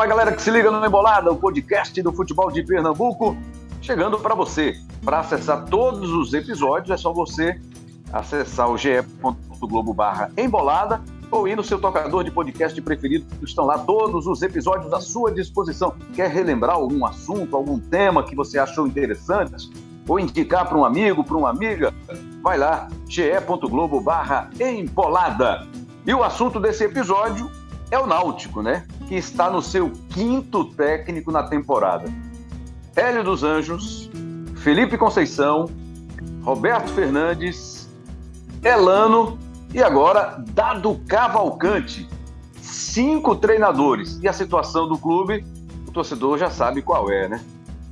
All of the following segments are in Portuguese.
Fala galera que se liga no Embolada, o podcast do futebol de Pernambuco, chegando para você. Para acessar todos os episódios é só você acessar o ge.globo barra embolada ou ir no seu tocador de podcast preferido, estão lá todos os episódios à sua disposição. Quer relembrar algum assunto, algum tema que você achou interessante? Ou indicar para um amigo, para uma amiga? Vai lá, ge.globo barra empolada. E o assunto desse episódio é o Náutico, né? Que está no seu quinto técnico na temporada. Hélio dos Anjos, Felipe Conceição, Roberto Fernandes, Elano e agora Dado Cavalcante. Cinco treinadores. E a situação do clube, o torcedor já sabe qual é, né?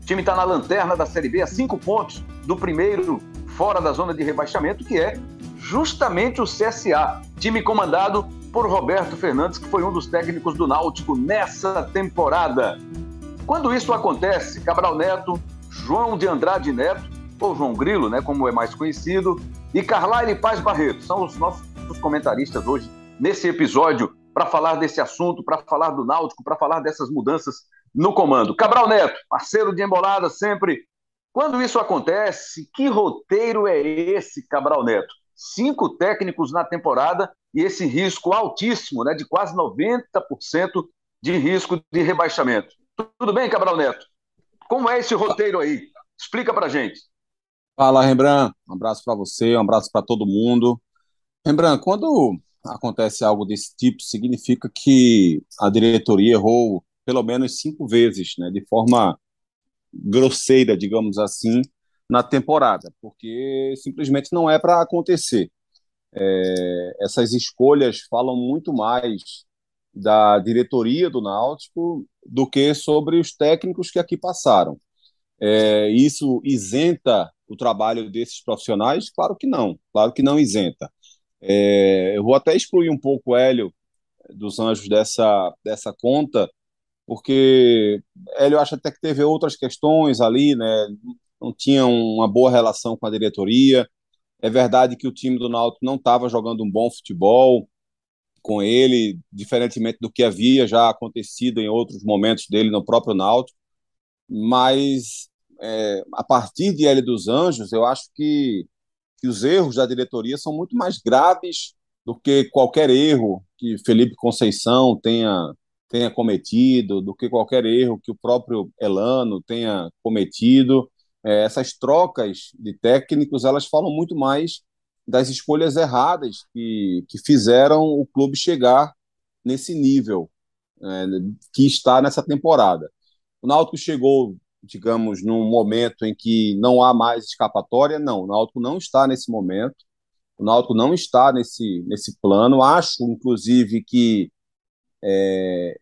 O time está na lanterna da Série B a cinco pontos do primeiro fora da zona de rebaixamento, que é justamente o CSA, time comandado por Roberto Fernandes, que foi um dos técnicos do Náutico nessa temporada. Quando isso acontece, Cabral Neto, João de Andrade Neto, ou João Grilo, né, como é mais conhecido, e Carlyle Paz Barreto, são os nossos comentaristas hoje nesse episódio para falar desse assunto, para falar do Náutico, para falar dessas mudanças no comando. Cabral Neto, parceiro de embolada sempre. Quando isso acontece, que roteiro é esse, Cabral Neto? Cinco técnicos na temporada e esse risco altíssimo, né, de quase 90% de risco de rebaixamento. Tudo bem, Cabral Neto? Como é esse roteiro aí? Explica para gente. Fala, Rembrandt. Um abraço para você, um abraço para todo mundo. Rembrandt, quando acontece algo desse tipo, significa que a diretoria errou pelo menos cinco vezes, né, de forma grosseira, digamos assim, na temporada, porque simplesmente não é para acontecer. É, essas escolhas falam muito mais da diretoria do Náutico do que sobre os técnicos que aqui passaram. É, isso isenta o trabalho desses profissionais? Claro que não, claro que não isenta. É, eu vou até excluir um pouco o Hélio dos Anjos dessa, dessa conta, porque Hélio acha até que teve outras questões ali, né? não tinha uma boa relação com a diretoria, é verdade que o time do Náutico não estava jogando um bom futebol com ele, diferentemente do que havia já acontecido em outros momentos dele no próprio Náutico. Mas é, a partir de L dos Anjos, eu acho que, que os erros da diretoria são muito mais graves do que qualquer erro que Felipe Conceição tenha tenha cometido, do que qualquer erro que o próprio Elano tenha cometido é, essas trocas de técnicos elas falam muito mais das escolhas erradas que, que fizeram o clube chegar nesse nível é, que está nessa temporada. O Náutico chegou, digamos, num momento em que não há mais escapatória. Não, o Náutico não está nesse momento. O Náutico não está nesse, nesse plano. Acho, inclusive, que é,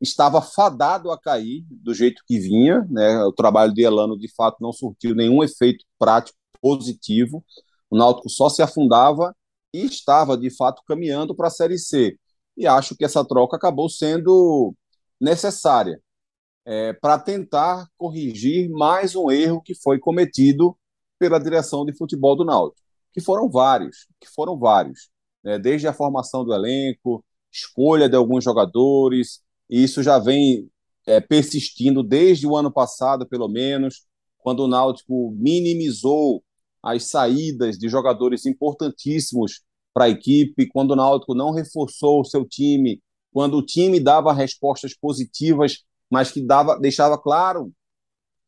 estava fadado a cair do jeito que vinha, né? O trabalho de Elano de fato não surtiu nenhum efeito prático positivo. O Náutico só se afundava e estava de fato caminhando para a Série C. E acho que essa troca acabou sendo necessária é, para tentar corrigir mais um erro que foi cometido pela direção de futebol do Náutico, que foram vários, que foram vários, né? desde a formação do elenco, escolha de alguns jogadores, e isso já vem é, persistindo desde o ano passado, pelo menos, quando o Náutico minimizou as saídas de jogadores importantíssimos para a equipe, quando o Náutico não reforçou o seu time, quando o time dava respostas positivas, mas que dava, deixava claro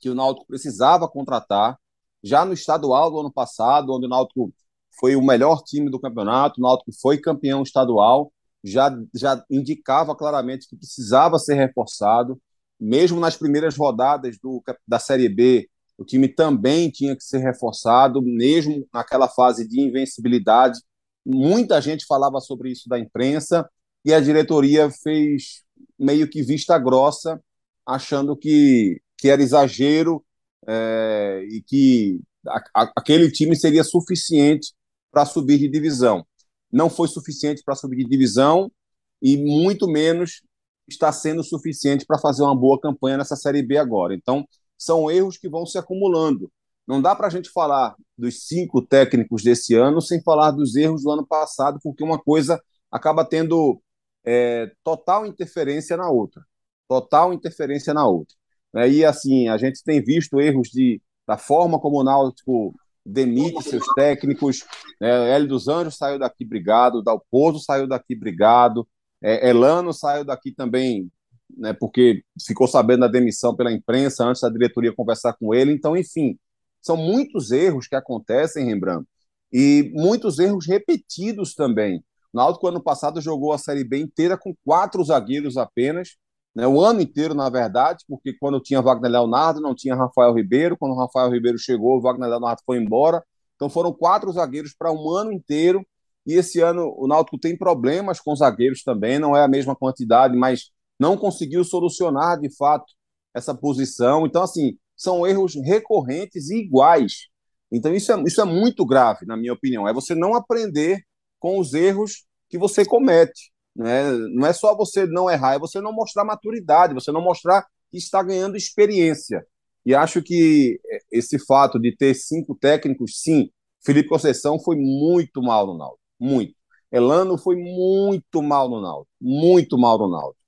que o Náutico precisava contratar. Já no estadual do ano passado, onde o Náutico foi o melhor time do campeonato, o Náutico foi campeão estadual, já, já indicava claramente que precisava ser reforçado. Mesmo nas primeiras rodadas do, da Série B, o time também tinha que ser reforçado, mesmo naquela fase de invencibilidade. Muita gente falava sobre isso da imprensa e a diretoria fez meio que vista grossa, achando que, que era exagero é, e que a, a, aquele time seria suficiente para subir de divisão não foi suficiente para subir de divisão e muito menos está sendo suficiente para fazer uma boa campanha nessa Série B agora. Então, são erros que vão se acumulando. Não dá para a gente falar dos cinco técnicos desse ano sem falar dos erros do ano passado, porque uma coisa acaba tendo é, total interferência na outra. total interferência na outra. Né? E assim, a gente tem visto erros de, da forma como o Náutico demite seus técnicos. Né? Hélio dos Anjos saiu daqui brigado, Dalpozo saiu daqui brigado, é, Elano saiu daqui também, né, porque ficou sabendo da demissão pela imprensa antes da diretoria conversar com ele. Então, enfim, são muitos erros que acontecem, Rembrandt, e muitos erros repetidos também. O Náutico, ano passado, jogou a Série B inteira com quatro zagueiros apenas, né, o ano inteiro, na verdade, porque quando tinha Wagner Leonardo, não tinha Rafael Ribeiro. Quando o Rafael Ribeiro chegou, o Wagner Leonardo foi embora. Então foram quatro zagueiros para um ano inteiro. E esse ano o Náutico tem problemas com zagueiros também, não é a mesma quantidade, mas não conseguiu solucionar de fato essa posição. Então, assim, são erros recorrentes e iguais. Então, isso é, isso é muito grave, na minha opinião. É você não aprender com os erros que você comete. Né? Não é só você não errar, é você não mostrar maturidade, você não mostrar que está ganhando experiência. E acho que esse fato de ter cinco técnicos, sim, Felipe Conceição foi muito mal no Náutico, muito. Elano foi muito mal no Náutico, muito mal no Náutico.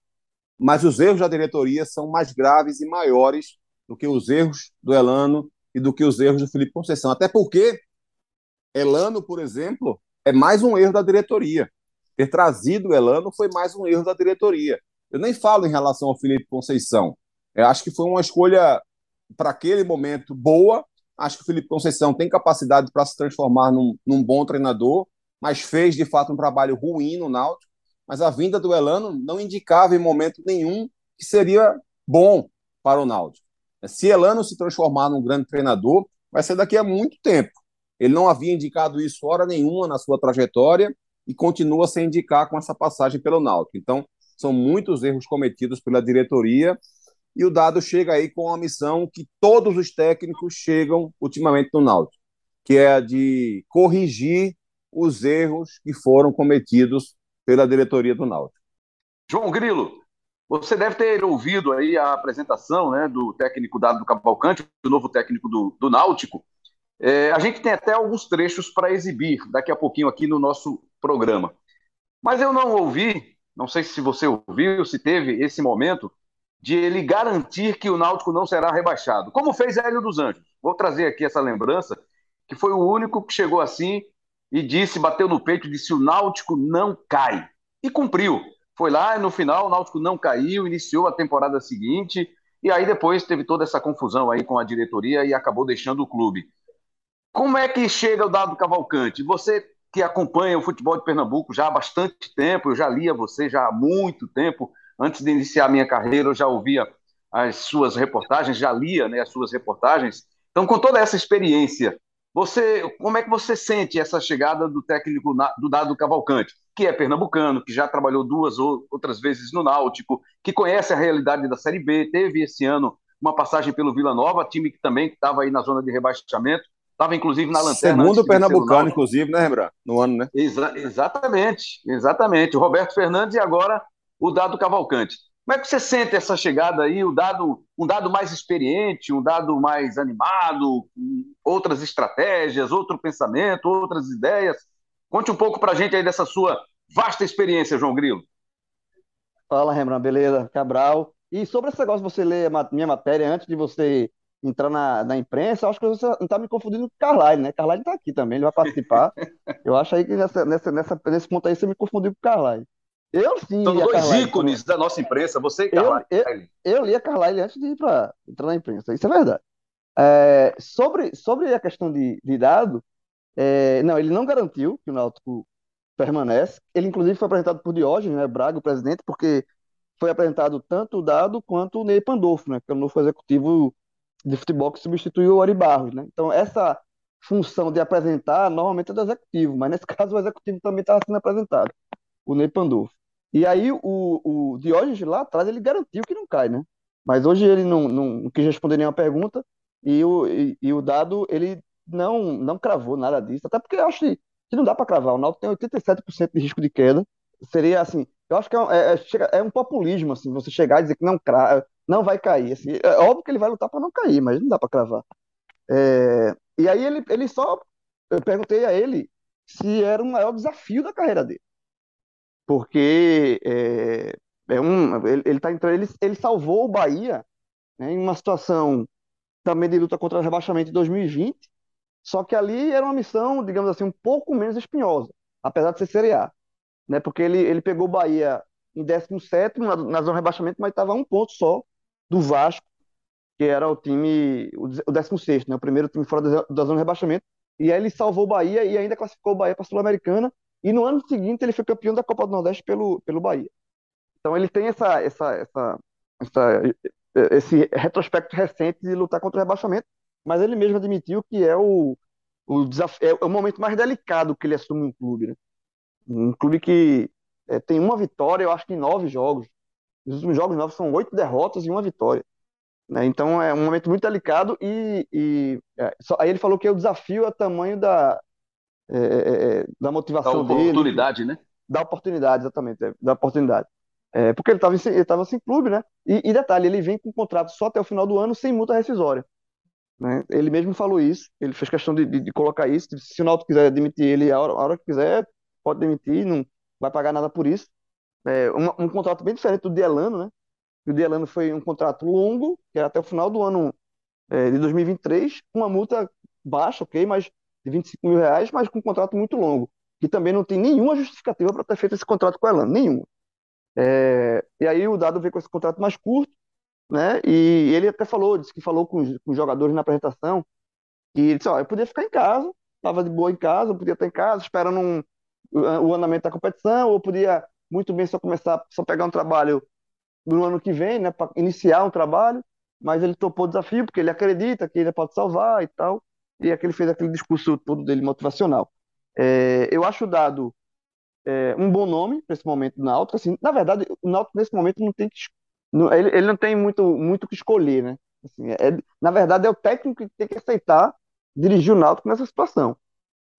Mas os erros da diretoria são mais graves e maiores do que os erros do Elano e do que os erros do Felipe Conceição. Até porque Elano, por exemplo, é mais um erro da diretoria ter trazido o Elano foi mais um erro da diretoria. Eu nem falo em relação ao Felipe Conceição. Eu acho que foi uma escolha, para aquele momento, boa. Acho que o Felipe Conceição tem capacidade para se transformar num, num, bom treinador, mas fez, de fato, um trabalho ruim no Náutico. Mas a vinda do Elano não indicava em momento nenhum que seria bom para o Náutico. Se Elano se transformar num grande treinador, vai ser daqui a muito tempo. Ele não havia indicado isso hora nenhuma na sua trajetória e continua sem indicar com essa passagem pelo Náutico. Então, são muitos erros cometidos pela diretoria e o Dado chega aí com uma missão que todos os técnicos chegam ultimamente no Náutico, que é a de corrigir os erros que foram cometidos pela diretoria do Náutico. João Grilo, você deve ter ouvido aí a apresentação né, do técnico Dado Cavalcante, do novo técnico do, do Náutico. É, a gente tem até alguns trechos para exibir daqui a pouquinho aqui no nosso programa. Mas eu não ouvi, não sei se você ouviu, se teve esse momento, de ele garantir que o Náutico não será rebaixado, como fez Hélio dos Anjos. Vou trazer aqui essa lembrança, que foi o único que chegou assim e disse, bateu no peito, disse: o Náutico não cai. E cumpriu. Foi lá e no final o Náutico não caiu, iniciou a temporada seguinte, e aí depois teve toda essa confusão aí com a diretoria e acabou deixando o clube. Como é que chega o dado Cavalcante? Você que acompanha o futebol de Pernambuco já há bastante tempo, eu já lia você já há muito tempo, antes de iniciar a minha carreira, eu já ouvia as suas reportagens, já lia né, as suas reportagens. Então, com toda essa experiência, você, como é que você sente essa chegada do técnico do Dado Cavalcante, que é pernambucano, que já trabalhou duas ou outras vezes no Náutico, que conhece a realidade da Série B, teve esse ano uma passagem pelo Vila Nova, time que também estava aí na zona de rebaixamento, Estava, inclusive, na lanterna. Segundo o Pernambucano, inclusive, né, Rembrandt? No ano, né? Exa exatamente, exatamente. O Roberto Fernandes e agora o Dado Cavalcante. Como é que você sente essa chegada aí, o dado, um dado mais experiente, um dado mais animado, outras estratégias, outro pensamento, outras ideias? Conte um pouco para a gente aí dessa sua vasta experiência, João Grilo. Fala, Rembrandt, beleza? Cabral. E sobre esse negócio de você ler a minha matéria antes de você entrar na, na imprensa, acho que você não está me confundindo com o Carlyle, né? Carlyle está aqui também, ele vai participar. eu acho aí que nessa, nessa, nessa, nesse ponto aí você me confundiu com o Carlyle. Eu sim. São dois Carlyle, ícones como... da nossa imprensa, você e Carlyle. Eu, eu, eu li a Carlyle antes de ir para entrar na imprensa, isso é verdade. É, sobre, sobre a questão de, de dado, é, não, ele não garantiu que o Náutico permanece. Ele, inclusive, foi apresentado por Diógenes, né, Braga, o presidente, porque foi apresentado tanto o dado quanto o Ney Pandolfo, né, que é o novo executivo de futebol que substituiu o Ari Barros, né? Então, essa função de apresentar normalmente é do executivo, mas nesse caso o executivo também estava sendo apresentado, o Ney Pandolfo. E aí o, o Diógenes lá atrás ele garantiu que não cai, né? Mas hoje ele não, não, não quis responder nenhuma pergunta e o, e, e, o dado ele não, não cravou nada disso, até porque eu acho que, que não dá para cravar. O Náutico tem 87% de risco de queda. Seria assim, eu acho que é, é, é, é um populismo assim, você chegar e dizer que não crava, não vai cair. Assim, é óbvio que ele vai lutar para não cair, mas não dá para cravar. É, e aí ele, ele só. Eu perguntei a ele se era o maior desafio da carreira dele. Porque é, é um, ele, ele, tá entrando, ele, ele salvou o Bahia né, em uma situação também de luta contra o rebaixamento em 2020, só que ali era uma missão, digamos assim, um pouco menos espinhosa, apesar de ser Série A. Né, porque ele, ele pegou o Bahia em 17 na, na zona de rebaixamento, mas estava a um ponto só do Vasco, que era o time, o 16, né, o primeiro time fora da, zona de rebaixamento, e aí ele salvou o Bahia e ainda classificou o Bahia para a Sul-Americana, e no ano seguinte ele foi campeão da Copa do Nordeste pelo, pelo Bahia. Então ele tem essa, essa, essa, essa, esse retrospecto recente de lutar contra o rebaixamento, mas ele mesmo admitiu que é o, o, desafio, é o momento mais delicado que ele assume um clube. Né? Um clube que é, tem uma vitória, eu acho que em nove jogos. Os últimos jogos novos são oito derrotas e uma vitória. Né? Então é um momento muito delicado e, e é, só, aí ele falou que o desafio é o tamanho da, é, é, é da motivação da oportunidade, dele. né? Da oportunidade, exatamente, da oportunidade. É, porque ele estava ele tava sem clube, né? E, e, detalhe, ele vem com um contrato só até o final do ano sem multa rescisória. Né? Ele mesmo falou isso, ele fez questão de, de, de colocar isso. Se o Náutico quiser demitir ele a hora, a hora, que quiser, pode demitir, não vai pagar nada por isso. É, um, um contrato bem diferente do Dielano, né? O Dielano foi um contrato longo, que era até o final do ano é, de 2023, com uma multa baixa, ok, mas de 25 mil reais, mas com um contrato muito longo, que também não tem nenhuma justificativa para ter feito esse contrato com o Elano, nenhuma. É, e aí o Dado veio com esse contrato mais curto, né? E ele até falou, disse que falou com os, com os jogadores na apresentação, e ele disse, ó, eu podia ficar em casa, estava de boa em casa, eu podia estar em casa, esperando um, o andamento da competição, ou podia muito bem só começar, só pegar um trabalho no ano que vem, né, para iniciar um trabalho, mas ele topou o desafio porque ele acredita que ele pode salvar e tal, e é que ele fez aquele discurso todo dele motivacional. É, eu acho Dado é, um bom nome para esse momento do Náutico. Assim, na verdade, o Náutico nesse momento não tem que, não, ele, ele, não tem muito muito que escolher, né? Assim, é, na verdade, é o técnico que tem que aceitar dirigir o Náutico nessa situação.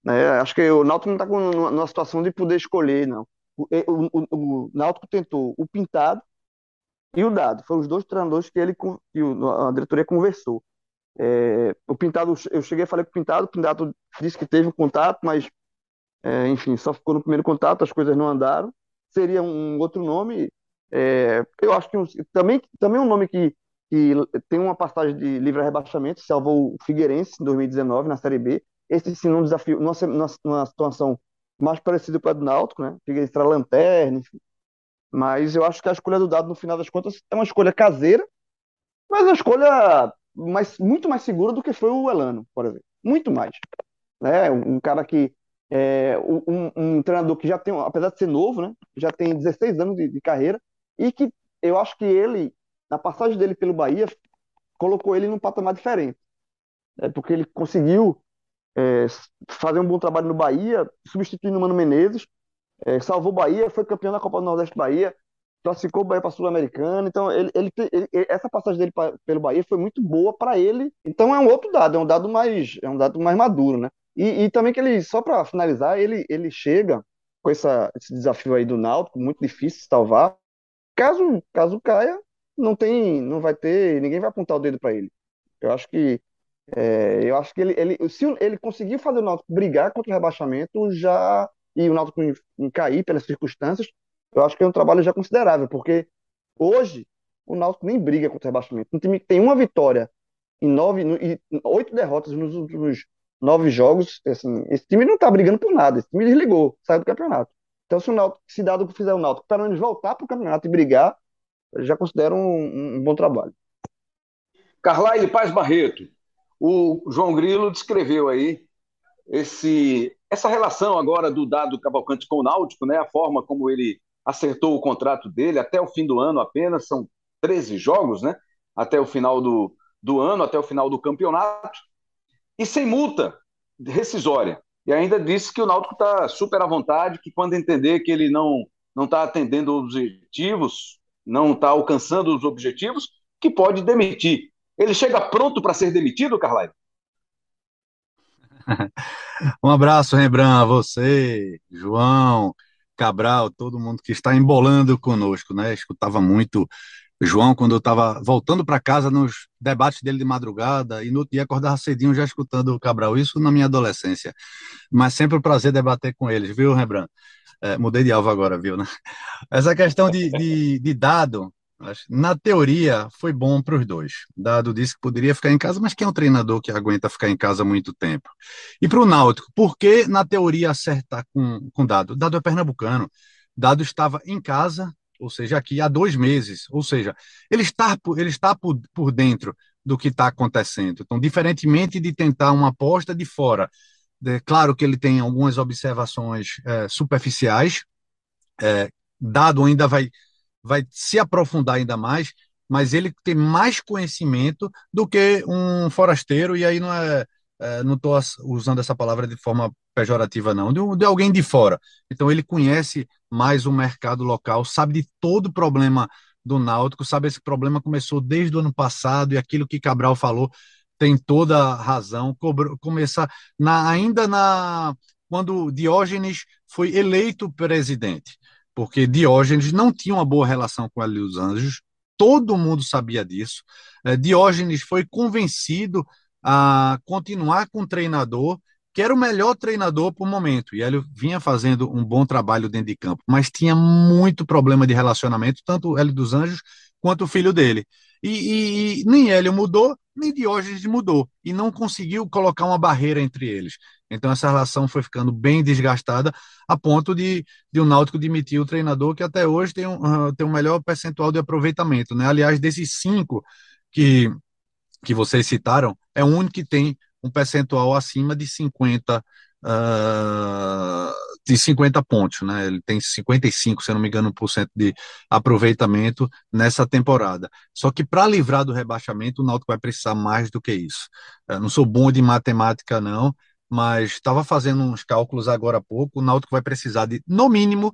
Né? Acho que o Náutico não está numa situação de poder escolher, não. O, o, o, o Náutico tentou o Pintado e o Dado. Foram os dois treinadores que ele que a diretoria conversou. É, o Pintado, eu cheguei a falar com o Pintado, o Pintado disse que teve um contato, mas é, enfim, só ficou no primeiro contato, as coisas não andaram. Seria um outro nome. É, eu acho que um, também, também um nome que, que tem uma passagem de livre rebaixamento, salvou o Figueirense em 2019 na Série B. Esse sim, um desafio, numa, numa situação mais parecida com a do Náutico, né? Figueirense era lanterna, enfim. Mas eu acho que a escolha do Dado, no final das contas, é uma escolha caseira, mas uma escolha mais, muito mais segura do que foi o Elano, por exemplo. Muito mais. Né? Um cara que é, um, um, treinador que já tem, apesar de ser novo, né, já tem 16 anos de, de, carreira, e que eu acho que ele, na passagem dele pelo Bahia, colocou ele num patamar diferente. É, porque ele conseguiu é, fazer um bom trabalho no Bahia, substituindo o Mano Menezes, é, salvou o Bahia, foi campeão da Copa do Nordeste Bahia, classificou o Bahia para a Sul-Americana. Então, ele, ele, ele, essa passagem dele pra, pelo Bahia foi muito boa para ele. Então, é um outro dado, é um dado mais, é um dado mais maduro, né? E, e também que ele, só para finalizar, ele, ele chega com essa, esse desafio aí do Náutico, muito difícil de salvar. Caso, caso caia, não tem, não vai ter, ninguém vai apontar o dedo para ele. Eu acho que é, eu acho que ele, ele, se ele conseguir fazer o Náutico brigar contra o rebaixamento, já e o Náutico em, em cair pelas circunstâncias, eu acho que é um trabalho já considerável, porque hoje o Náutico nem briga contra o rebaixamento. Um time que tem uma vitória em nove, e oito derrotas nos últimos nove jogos, assim, esse time não tá brigando por nada, esse time desligou, saiu do campeonato. Então, se o Náutico, se dado fizer o Náutico, para menos voltar para o campeonato e brigar, já considero um, um bom trabalho. Carlyle Paz Barreto, o João Grilo descreveu aí esse, essa relação agora do Dado Cavalcante com o Náutico, né? A forma como ele acertou o contrato dele até o fim do ano apenas, são 13 jogos, né? Até o final do, do ano, até o final do campeonato e sem multa rescisória. E ainda disse que o Náutico está super à vontade, que quando entender que ele não não está atendendo os objetivos, não está alcançando os objetivos, que pode demitir. Ele chega pronto para ser demitido, Carlyle? um abraço, Rembrandt, a você, João, Cabral, todo mundo que está embolando conosco, né? Escutava muito João, quando eu estava voltando para casa nos debates dele de madrugada, e no dia acordava cedinho já escutando o Cabral, isso na minha adolescência. Mas sempre um prazer debater com eles, viu, Rembrandt? É, mudei de alvo agora, viu, né? Essa questão de, de, de dado, na teoria, foi bom para os dois. Dado disse que poderia ficar em casa, mas quem é um treinador que aguenta ficar em casa muito tempo? E para o Náutico, por que na teoria acertar com, com Dado? Dado é pernambucano. Dado estava em casa, ou seja, aqui há dois meses, ou seja, ele está, ele está por, por dentro do que está acontecendo. Então, diferentemente de tentar uma aposta de fora, é claro que ele tem algumas observações é, superficiais, é, dado ainda vai, vai se aprofundar ainda mais, mas ele tem mais conhecimento do que um forasteiro, e aí não é, é não estou usando essa palavra de forma pejorativa, não, de, de, alguém de fora. Então ele conhece mais o mercado local, sabe de todo o problema do Náutico, sabe esse problema começou desde o ano passado e aquilo que Cabral falou tem toda a razão. Começar na, ainda na quando Diógenes foi eleito presidente, porque Diógenes não tinha uma boa relação com Hélio dos Anjos, todo mundo sabia disso. É, Diógenes foi convencido a continuar com o treinador que era o melhor treinador por momento, e Hélio vinha fazendo um bom trabalho dentro de campo, mas tinha muito problema de relacionamento, tanto o Hélio dos Anjos quanto o filho dele. E, e, e nem Hélio mudou, nem Diógenes mudou, e não conseguiu colocar uma barreira entre eles. Então essa relação foi ficando bem desgastada, a ponto de, de o Náutico demitir o treinador, que até hoje tem um, uh, tem um melhor percentual de aproveitamento. Né? Aliás, desses cinco que, que vocês citaram, é o único que tem um percentual acima de 50 uh, ah, de 50 pontos, né? Ele tem 55, se não me engano, por cento de aproveitamento nessa temporada. Só que para livrar do rebaixamento, o Náutico vai precisar mais do que isso. Eu não sou bom de matemática não, mas estava fazendo uns cálculos agora há pouco, o Náutico vai precisar de no mínimo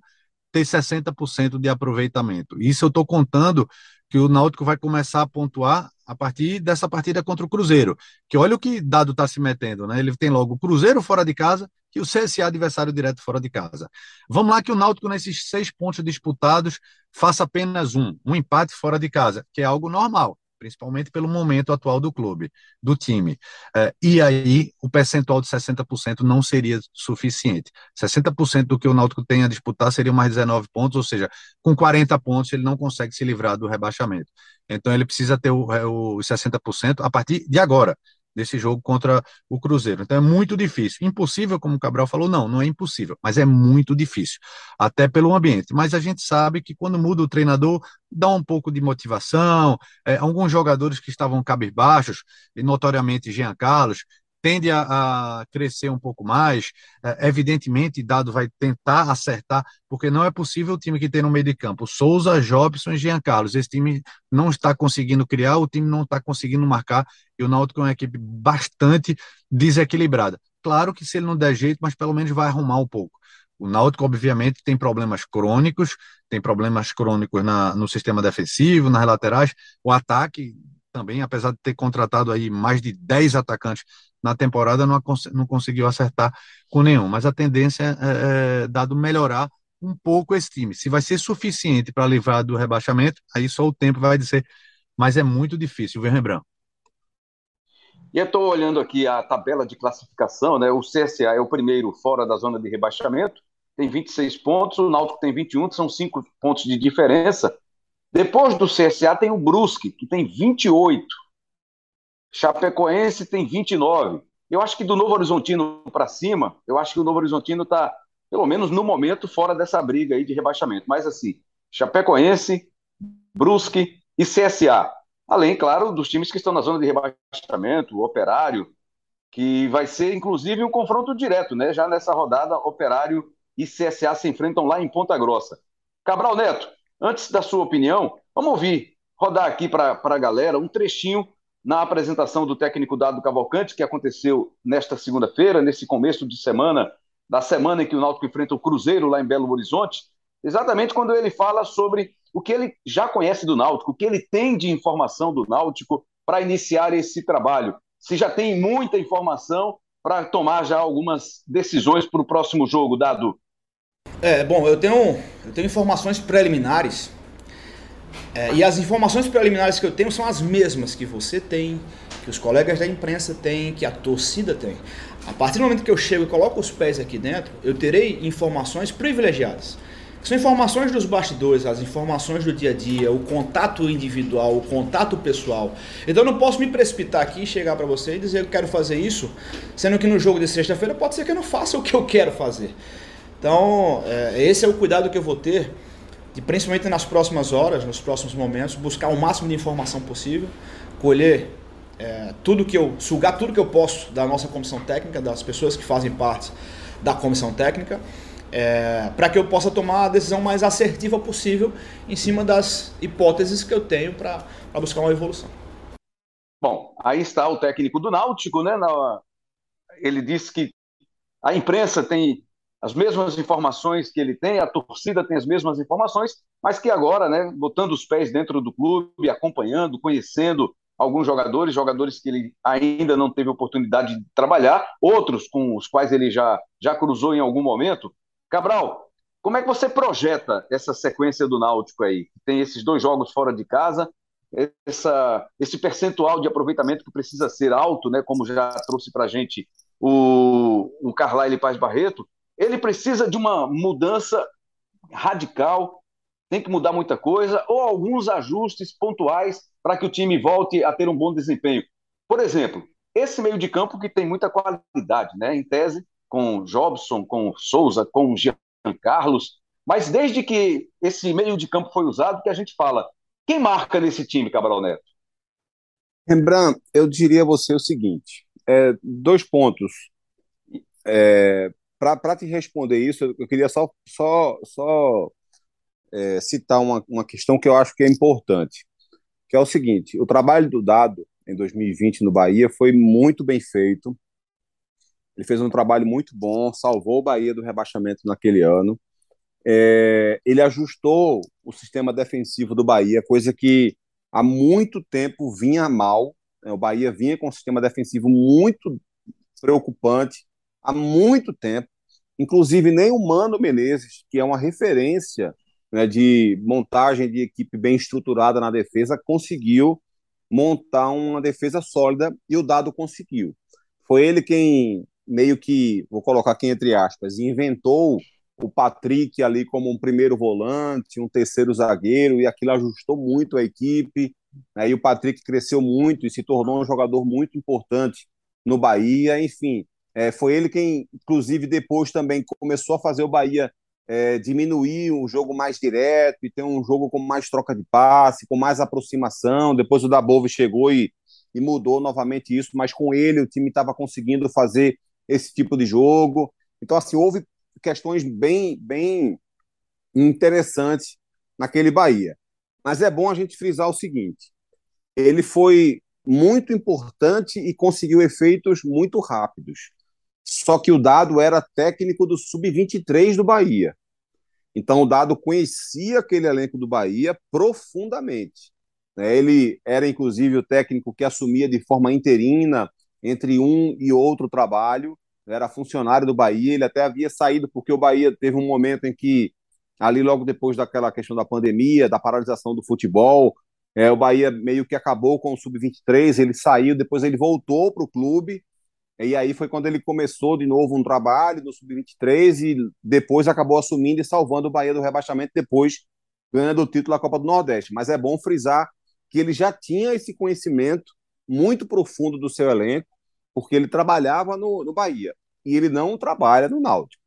ter 60% de aproveitamento. Isso eu estou contando que o Náutico vai começar a pontuar a partir dessa partida contra o Cruzeiro. Que olha o que dado está se metendo, né? Ele tem logo o Cruzeiro fora de casa e o CSA adversário direto fora de casa. Vamos lá que o Náutico, nesses seis pontos disputados, faça apenas um, um empate fora de casa, que é algo normal principalmente pelo momento atual do clube, do time. É, e aí o percentual de 60% não seria suficiente. 60% do que o Náutico tem a disputar seria mais 19 pontos, ou seja, com 40 pontos ele não consegue se livrar do rebaixamento. Então ele precisa ter o, é, os 60% a partir de agora desse jogo contra o Cruzeiro. Então é muito difícil. Impossível, como o Cabral falou, não, não é impossível, mas é muito difícil, até pelo ambiente. Mas a gente sabe que quando muda o treinador, dá um pouco de motivação. É, alguns jogadores que estavam cabisbaixos, e notoriamente Jean Carlos, tende a, a, crescer um pouco mais. É, evidentemente, Dado vai tentar acertar, porque não é possível o time que tem no meio de campo Souza, Jobson e Jean Carlos. Esse time não está conseguindo criar, o time não está conseguindo marcar, e o Náutico é uma equipe bastante desequilibrada. Claro que se ele não der jeito, mas pelo menos vai arrumar um pouco. O Náutico, obviamente, tem problemas crônicos, tem problemas crônicos na, no sistema defensivo, nas laterais. O ataque também, apesar de ter contratado aí mais de 10 atacantes na temporada, não, não conseguiu acertar com nenhum. Mas a tendência é, é dado melhorar um pouco esse time. Se vai ser suficiente para livrar do rebaixamento, aí só o tempo vai dizer. Mas é muito difícil, viu, Rembrandt? E eu estou olhando aqui a tabela de classificação, né? O CSA é o primeiro fora da zona de rebaixamento, tem 26 pontos, o Náutico tem 21, são 5 pontos de diferença. Depois do CSA tem o Brusque, que tem 28. Chapecoense tem 29. Eu acho que do Novo Horizontino para cima, eu acho que o Novo Horizontino está, pelo menos no momento, fora dessa briga aí de rebaixamento. Mas assim, Chapecoense, Brusque e CSA. Além, claro, dos times que estão na zona de rebaixamento, o Operário, que vai ser inclusive um confronto direto, né? Já nessa rodada, Operário e CSA se enfrentam lá em Ponta Grossa. Cabral Neto, Antes da sua opinião, vamos ouvir, rodar aqui para a galera um trechinho na apresentação do técnico Dado Cavalcante, que aconteceu nesta segunda-feira, nesse começo de semana, da semana em que o Náutico enfrenta o Cruzeiro lá em Belo Horizonte, exatamente quando ele fala sobre o que ele já conhece do Náutico, o que ele tem de informação do Náutico para iniciar esse trabalho. Se já tem muita informação para tomar já algumas decisões para o próximo jogo, Dado. É, bom, eu tenho, eu tenho informações preliminares É, e as informações preliminares que eu tenho são as mesmas que você tem, que os colegas da imprensa têm, que a torcida tem. A partir do momento que eu chego e coloco os pés aqui dentro, eu terei informações privilegiadas. São informações dos bastidores, as informações do dia a dia, o contato individual, o contato pessoal. Então eu não posso me precipitar aqui, chegar para você e dizer que eu quero fazer isso, sendo que no jogo de sexta-feira pode ser que eu não faça o que eu quero fazer. Então, é, esse é o cuidado que eu vou ter, de, principalmente nas próximas horas, nos próximos momentos, buscar o máximo de informação possível, colher é, tudo que eu, sugar tudo que eu posso da nossa comissão técnica, das pessoas que fazem parte da comissão técnica é, para que eu possa tomar a decisão mais assertiva possível em cima das hipóteses que eu tenho para buscar uma evolução. Bom, aí está o técnico do Náutico, né? Ele disse que a imprensa tem as mesmas informações que ele tem, a torcida tem as mesmas informações, mas que agora, né, botando os pés dentro do clube, acompanhando, conhecendo alguns jogadores, jogadores que ele ainda não teve oportunidade de trabalhar, outros com os quais ele já, já cruzou em algum momento, Cabral, como é que você projeta essa sequência do Náutico aí? Tem esses dois jogos fora de casa, essa, esse percentual de aproveitamento que precisa ser alto, né, como já trouxe para a gente o, o Carlyle Paz Barreto, ele precisa de uma mudança radical, tem que mudar muita coisa, ou alguns ajustes pontuais para que o time volte a ter um bom desempenho. Por exemplo, esse meio de campo que tem muita qualidade, né? Em tese, com Jobson, com Souza, com Jean Carlos, mas desde que esse meio de campo foi usado, que a gente fala, quem marca nesse time, Cabral Neto? Rembrandt, eu diria a você o seguinte, é, dois pontos. É, Para te responder isso, eu queria só, só, só é, citar uma, uma questão que eu acho que é importante, que é o seguinte, o trabalho do Dado em 2020 no Bahia foi muito bem feito, ele fez um trabalho muito bom, salvou o Bahia do rebaixamento naquele ano. É, ele ajustou o sistema defensivo do Bahia, coisa que há muito tempo vinha mal. Né? O Bahia vinha com um sistema defensivo muito preocupante há muito tempo. Inclusive, nem o Mano Menezes, que é uma referência né, de montagem de equipe bem estruturada na defesa, conseguiu montar uma defesa sólida e o Dado conseguiu. Foi ele quem meio que, vou colocar aqui entre aspas, inventou o Patrick ali como um primeiro volante, um terceiro zagueiro, e aquilo ajustou muito a equipe. Né? E o Patrick cresceu muito e se tornou um jogador muito importante no Bahia. Enfim, é, foi ele quem, inclusive, depois também começou a fazer o Bahia é, diminuir um jogo mais direto e ter um jogo com mais troca de passe, com mais aproximação. Depois o Dabove chegou e, e mudou novamente isso, mas com ele o time estava conseguindo fazer esse tipo de jogo. Então, assim, houve questões bem, bem interessantes naquele Bahia. Mas é bom a gente frisar o seguinte: ele foi muito importante e conseguiu efeitos muito rápidos. Só que o Dado era técnico do sub-23 do Bahia. Então o Dado conhecia aquele elenco do Bahia profundamente. Né? Ele era inclusive o técnico que assumia de forma interina entre um e outro trabalho era funcionário do Bahia, ele até havia saído porque o Bahia teve um momento em que, ali logo depois daquela questão da pandemia, da paralisação do futebol, é, o Bahia meio que acabou com o Sub-23, ele saiu, depois ele voltou para o clube, e aí foi quando ele começou de novo um trabalho no Sub-23 e depois acabou assumindo e salvando o Bahia do rebaixamento, depois ganhando o título da Copa do Nordeste. Mas é bom frisar que ele já tinha esse conhecimento muito profundo do seu elenco, porque ele trabalhava no, no Bahia e ele não trabalha no Náutico.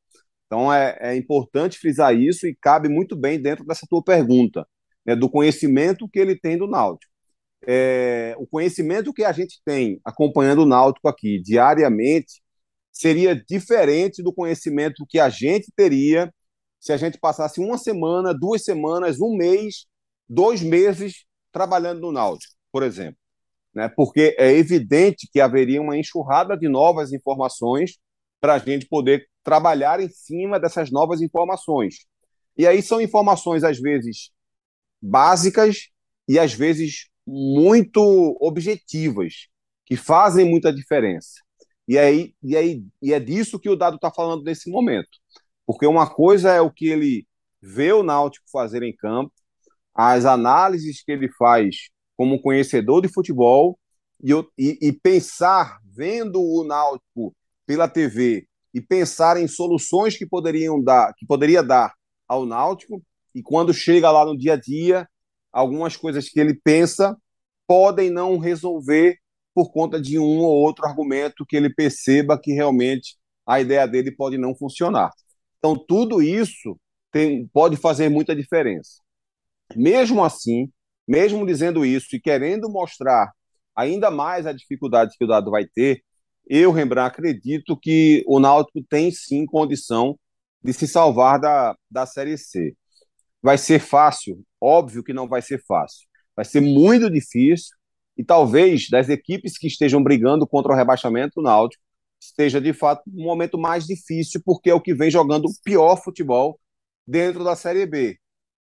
Então é, é importante frisar isso e cabe muito bem dentro dessa tua pergunta, né, do conhecimento que ele tem do Náutico. É, o conhecimento que a gente tem acompanhando o Náutico aqui diariamente seria diferente do conhecimento que a gente teria se a gente passasse uma semana, duas semanas, um mês, dois meses trabalhando no Náutico, por exemplo né? porque é evidente que haveria uma enxurrada de novas informações para a gente poder trabalhar em cima dessas novas informações. E aí são informações, às vezes, básicas e, às vezes, muito objetivas, que fazem muita diferença. E, aí, e, aí, e é disso que o Dado está falando nesse momento. Porque uma coisa é o que ele vê o Náutico fazer em campo, as análises que ele faz como conhecedor de futebol e, e, e pensar, vendo o Náutico pela TV, e pensar em soluções que poderiam dar, que poderia dar ao Náutico, e quando chega lá no dia a dia, algumas coisas que ele pensa podem não resolver por conta de um ou outro argumento que ele perceba que realmente a ideia dele pode não funcionar. Então, tudo isso tem, pode fazer muita diferença. Mesmo assim, mesmo dizendo isso e querendo mostrar ainda mais a dificuldade que o dado vai ter, eu, Rembrandt, acredito que o Náutico tem sim condição de se salvar da, da Série C. Vai ser fácil? Óbvio que não vai ser fácil. Vai ser muito difícil e talvez das equipes que estejam brigando contra o rebaixamento, o Náutico esteja de fato um momento mais difícil porque é o que vem jogando o pior futebol dentro da Série B.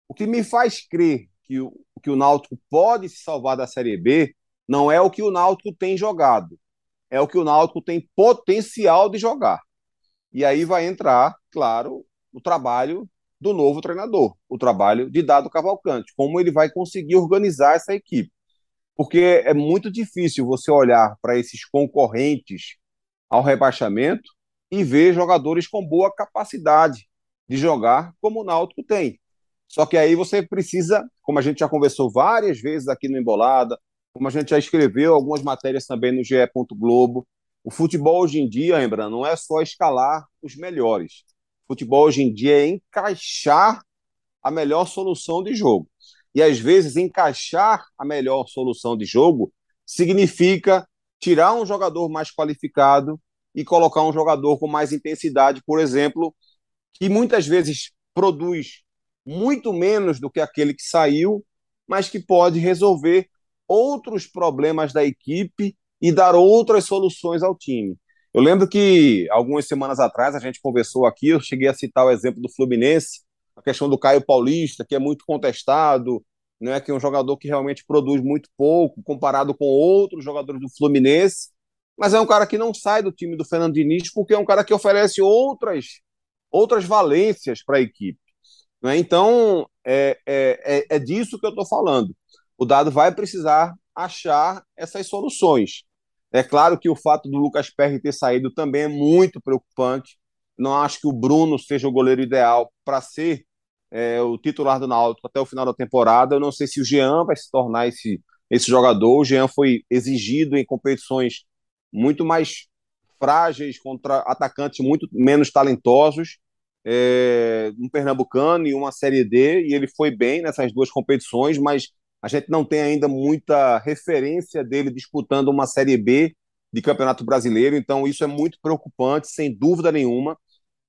O que me faz crer que o, que o Náutico pode se salvar da Série B não é o que o Náutico tem jogado, é o que o Náutico tem potencial de jogar. E aí vai entrar, claro, o trabalho do novo treinador, o trabalho de Dado Cavalcante, como ele vai conseguir organizar essa equipe. Porque é muito difícil você olhar para esses concorrentes ao rebaixamento e ver jogadores com boa capacidade de jogar como o Náutico tem. Só que aí você precisa, como a gente já conversou várias vezes aqui no Embolada, como a gente já escreveu algumas matérias também no GE. Globo, o futebol hoje em dia, lembra, não é só escalar os melhores. Futebol hoje em dia é encaixar a melhor solução de jogo. E às vezes encaixar a melhor solução de jogo significa tirar um jogador mais qualificado e colocar um jogador com mais intensidade, por exemplo, que muitas vezes produz muito menos do que aquele que saiu, mas que pode resolver outros problemas da equipe e dar outras soluções ao time. Eu lembro que algumas semanas atrás a gente conversou aqui, eu cheguei a citar o exemplo do Fluminense, a questão do Caio Paulista, que é muito contestado, não é que é um jogador que realmente produz muito pouco comparado com outros jogadores do Fluminense, mas é um cara que não sai do time do Fernando Diniz porque é um cara que oferece outras outras valências para a equipe. Né? Então, é, é, é, é disso que eu estou falando. O Dado vai precisar achar essas soluções. É claro que o fato do Lucas Perry ter saído também é muito preocupante. Não acho que o Bruno seja o goleiro ideal para ser é, o titular do Náutico até o final da temporada. Eu não sei se o Jean vai se tornar esse, esse jogador. O Jean foi exigido em competições muito mais frágeis contra atacantes muito menos talentosos. É, um Pernambucano e uma Série D, e ele foi bem nessas duas competições, mas a gente não tem ainda muita referência dele disputando uma Série B de Campeonato Brasileiro, então isso é muito preocupante, sem dúvida nenhuma.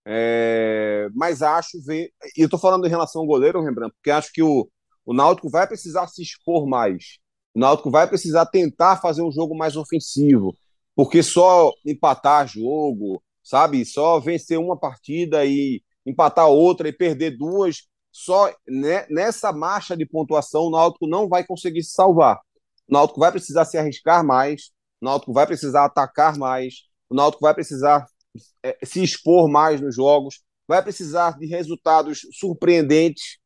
É, mas acho ver. E eu estou falando em relação ao goleiro, Rembrandt, porque acho que o, o Náutico vai precisar se expor mais. O Náutico vai precisar tentar fazer um jogo mais ofensivo, porque só empatar jogo, sabe? Só vencer uma partida e empatar outra e perder duas, só nessa marcha de pontuação o Náutico não vai conseguir se salvar. O Náutico vai precisar se arriscar mais, o Náutico vai precisar atacar mais, o Náutico vai precisar é, se expor mais nos jogos, vai precisar de resultados surpreendentes,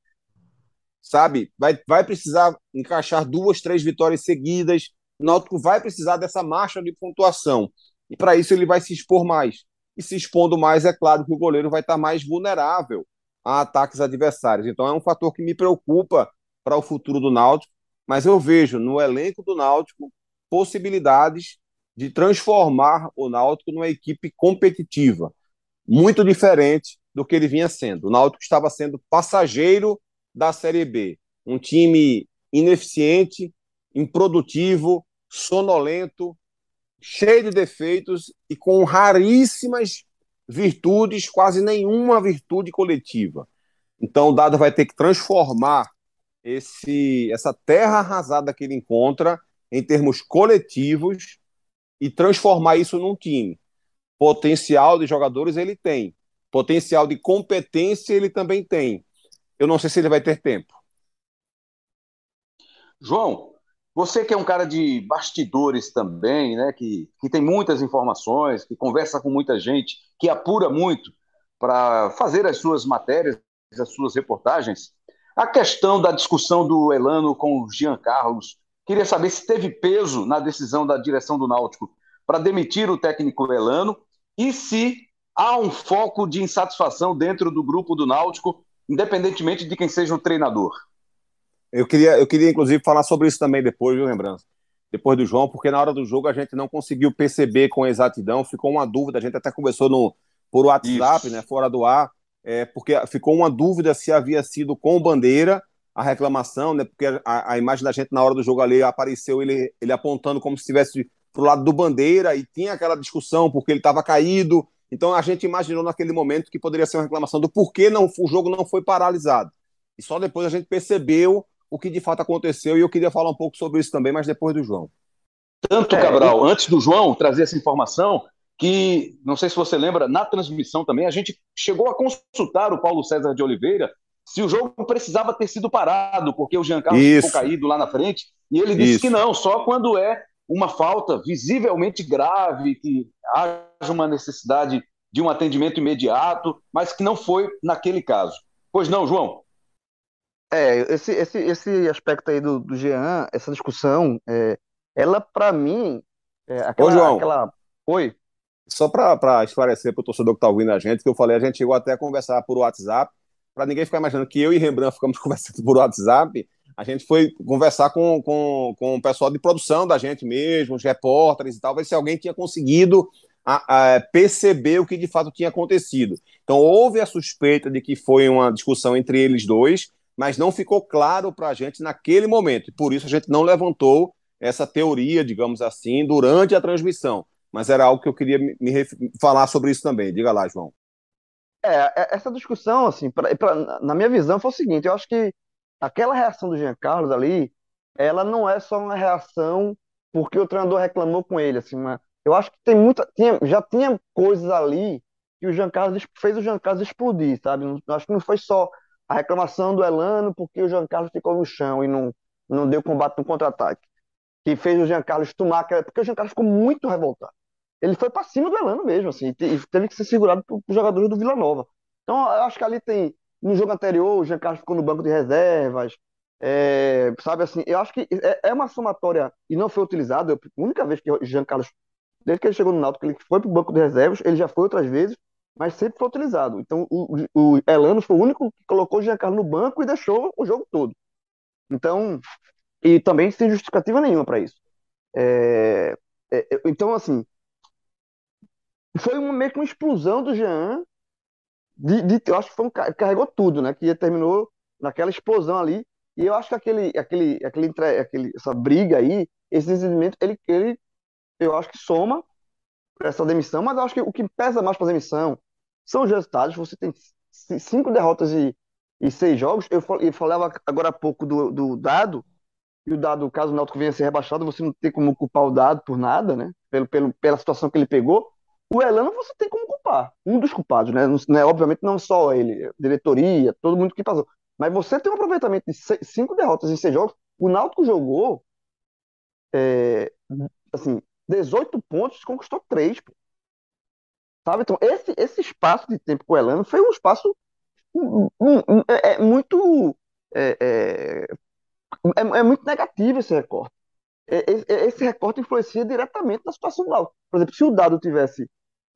sabe? Vai, vai precisar encaixar duas, três vitórias seguidas. O Náutico vai precisar dessa marcha de pontuação. E para isso ele vai se expor mais. E se expondo mais, é claro que o goleiro vai estar mais vulnerável a ataques adversários. Então é um fator que me preocupa para o futuro do Náutico, mas eu vejo no elenco do Náutico possibilidades de transformar o Náutico numa equipe competitiva, muito diferente do que ele vinha sendo. O Náutico estava sendo passageiro da Série B, um time ineficiente, improdutivo, sonolento, cheio de defeitos e com raríssimas virtudes, quase nenhuma virtude coletiva. Então o Dado vai ter que transformar esse essa terra arrasada que ele encontra em termos coletivos e transformar isso num time. Potencial de jogadores ele tem, potencial de competência ele também tem. Eu não sei se ele vai ter tempo. João, você que é um cara de bastidores também, né, que, que tem muitas informações, que conversa com muita gente, que apura muito para fazer as suas matérias, as suas reportagens. A questão da discussão do Elano com o Jean Carlos, queria saber se teve peso na decisão da direção do Náutico para demitir o técnico Elano e se há um foco de insatisfação dentro do grupo do Náutico, independentemente de quem seja o treinador. Eu queria, eu queria inclusive falar sobre isso também depois, viu, lembrança? Depois do João, porque na hora do jogo a gente não conseguiu perceber com exatidão, ficou uma dúvida, a gente até conversou no, por WhatsApp, isso. né, fora do ar, é, porque ficou uma dúvida se havia sido com bandeira a reclamação, né, porque a, a imagem da gente na hora do jogo ali apareceu ele, ele apontando como se estivesse pro lado do bandeira e tinha aquela discussão porque ele estava caído, então a gente imaginou naquele momento que poderia ser uma reclamação do porquê não, o jogo não foi paralisado. E só depois a gente percebeu o que de fato aconteceu e eu queria falar um pouco sobre isso também, mas depois do João. Tanto, Cabral, antes do João trazer essa informação, que, não sei se você lembra, na transmissão também, a gente chegou a consultar o Paulo César de Oliveira se o jogo precisava ter sido parado, porque o Jean Carlos ficou caído lá na frente, e ele disse Isso. que não, só quando é uma falta visivelmente grave, que haja uma necessidade de um atendimento imediato, mas que não foi naquele caso. Pois não, João? É, esse, esse, esse aspecto aí do, do Jean, essa discussão, é, ela para mim, é, aquela, Ô, João. aquela... Oi? Só para esclarecer para o torcedor que está ouvindo a gente, que eu falei, a gente chegou até a conversar por WhatsApp, para ninguém ficar imaginando que eu e Rembrandt ficamos conversando por WhatsApp, a gente foi conversar com, com, com o pessoal de produção da gente mesmo, os repórteres e tal, ver se alguém tinha conseguido a, a perceber o que de fato tinha acontecido. Então, houve a suspeita de que foi uma discussão entre eles dois, mas não ficou claro para a gente naquele momento. E por isso a gente não levantou essa teoria, digamos assim, durante a transmissão mas era algo que eu queria me, me falar sobre isso também. Diga lá, João. É, é, essa discussão, assim, pra, pra, na minha visão, foi o seguinte: eu acho que aquela reação do Jean Carlos ali, ela não é só uma reação porque o treinador reclamou com ele, assim, eu acho que tem muita, tinha, já tinha coisas ali que o Jean Carlos fez o Jean Carlos explodir, sabe? Acho que não foi só a reclamação do Elano porque o Jean Carlos ficou no chão e não, não deu combate no contra-ataque, que fez o Jean Carlos tomar, porque o Jean Carlos ficou muito revoltado ele foi para cima do Elano mesmo, assim, e teve que ser segurado por, por jogadores do Vila Nova. Então, eu acho que ali tem, no jogo anterior, o Jean Carlos ficou no banco de reservas, é, sabe assim, eu acho que é, é, uma somatória e não foi utilizado. A única vez que o Jean Carlos, desde que ele chegou no Náutico, ele foi para o banco de reservas, ele já foi outras vezes, mas sempre foi utilizado. Então, o, o Elano foi o único que colocou o Jean Carlos no banco e deixou o jogo todo. Então, e também sem justificativa nenhuma para isso. É, é, então, assim, foi uma, meio que uma explosão do Jean. De, de, eu acho que foi um, carregou tudo, né? Que terminou naquela explosão ali. E eu acho que aquele, aquele, aquele, aquele, essa briga aí, esse desenvolvimento, ele, ele, eu acho que soma essa demissão, mas eu acho que o que pesa mais para a demissão são os resultados. Você tem cinco derrotas e, e seis jogos. Eu, eu falava agora há pouco do, do dado, e o dado, caso o Náutico venha a ser rebaixado, você não tem como culpar o dado por nada, né? Pelo, pelo, pela situação que ele pegou. O Elano você tem como culpar, um dos culpados, né? né? Obviamente não só ele, diretoria, todo mundo que passou. Mas você tem um aproveitamento de seis, cinco derrotas em seis jogos. O Náutico jogou é, assim, 18 pontos, conquistou três. Pô. Sabe? Então, esse, esse espaço de tempo com o Elano foi um espaço um, um, um, é, é, muito é, é, é, é, muito negativo esse recorte. É, esse recorte influencia diretamente na situação do Náutico. Por exemplo, se o Dado tivesse